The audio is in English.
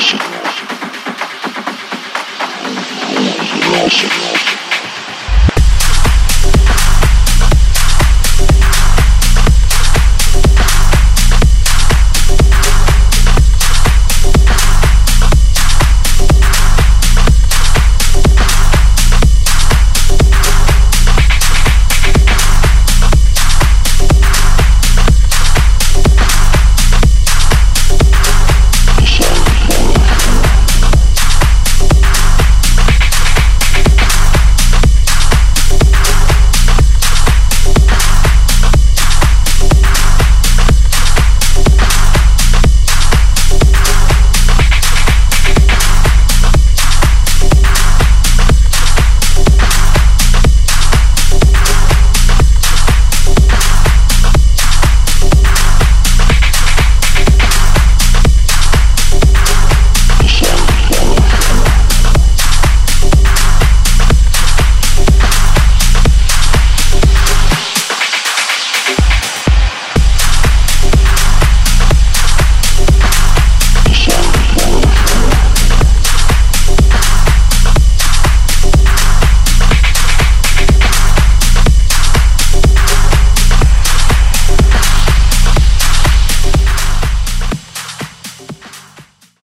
awesome. Awesome. Awesome.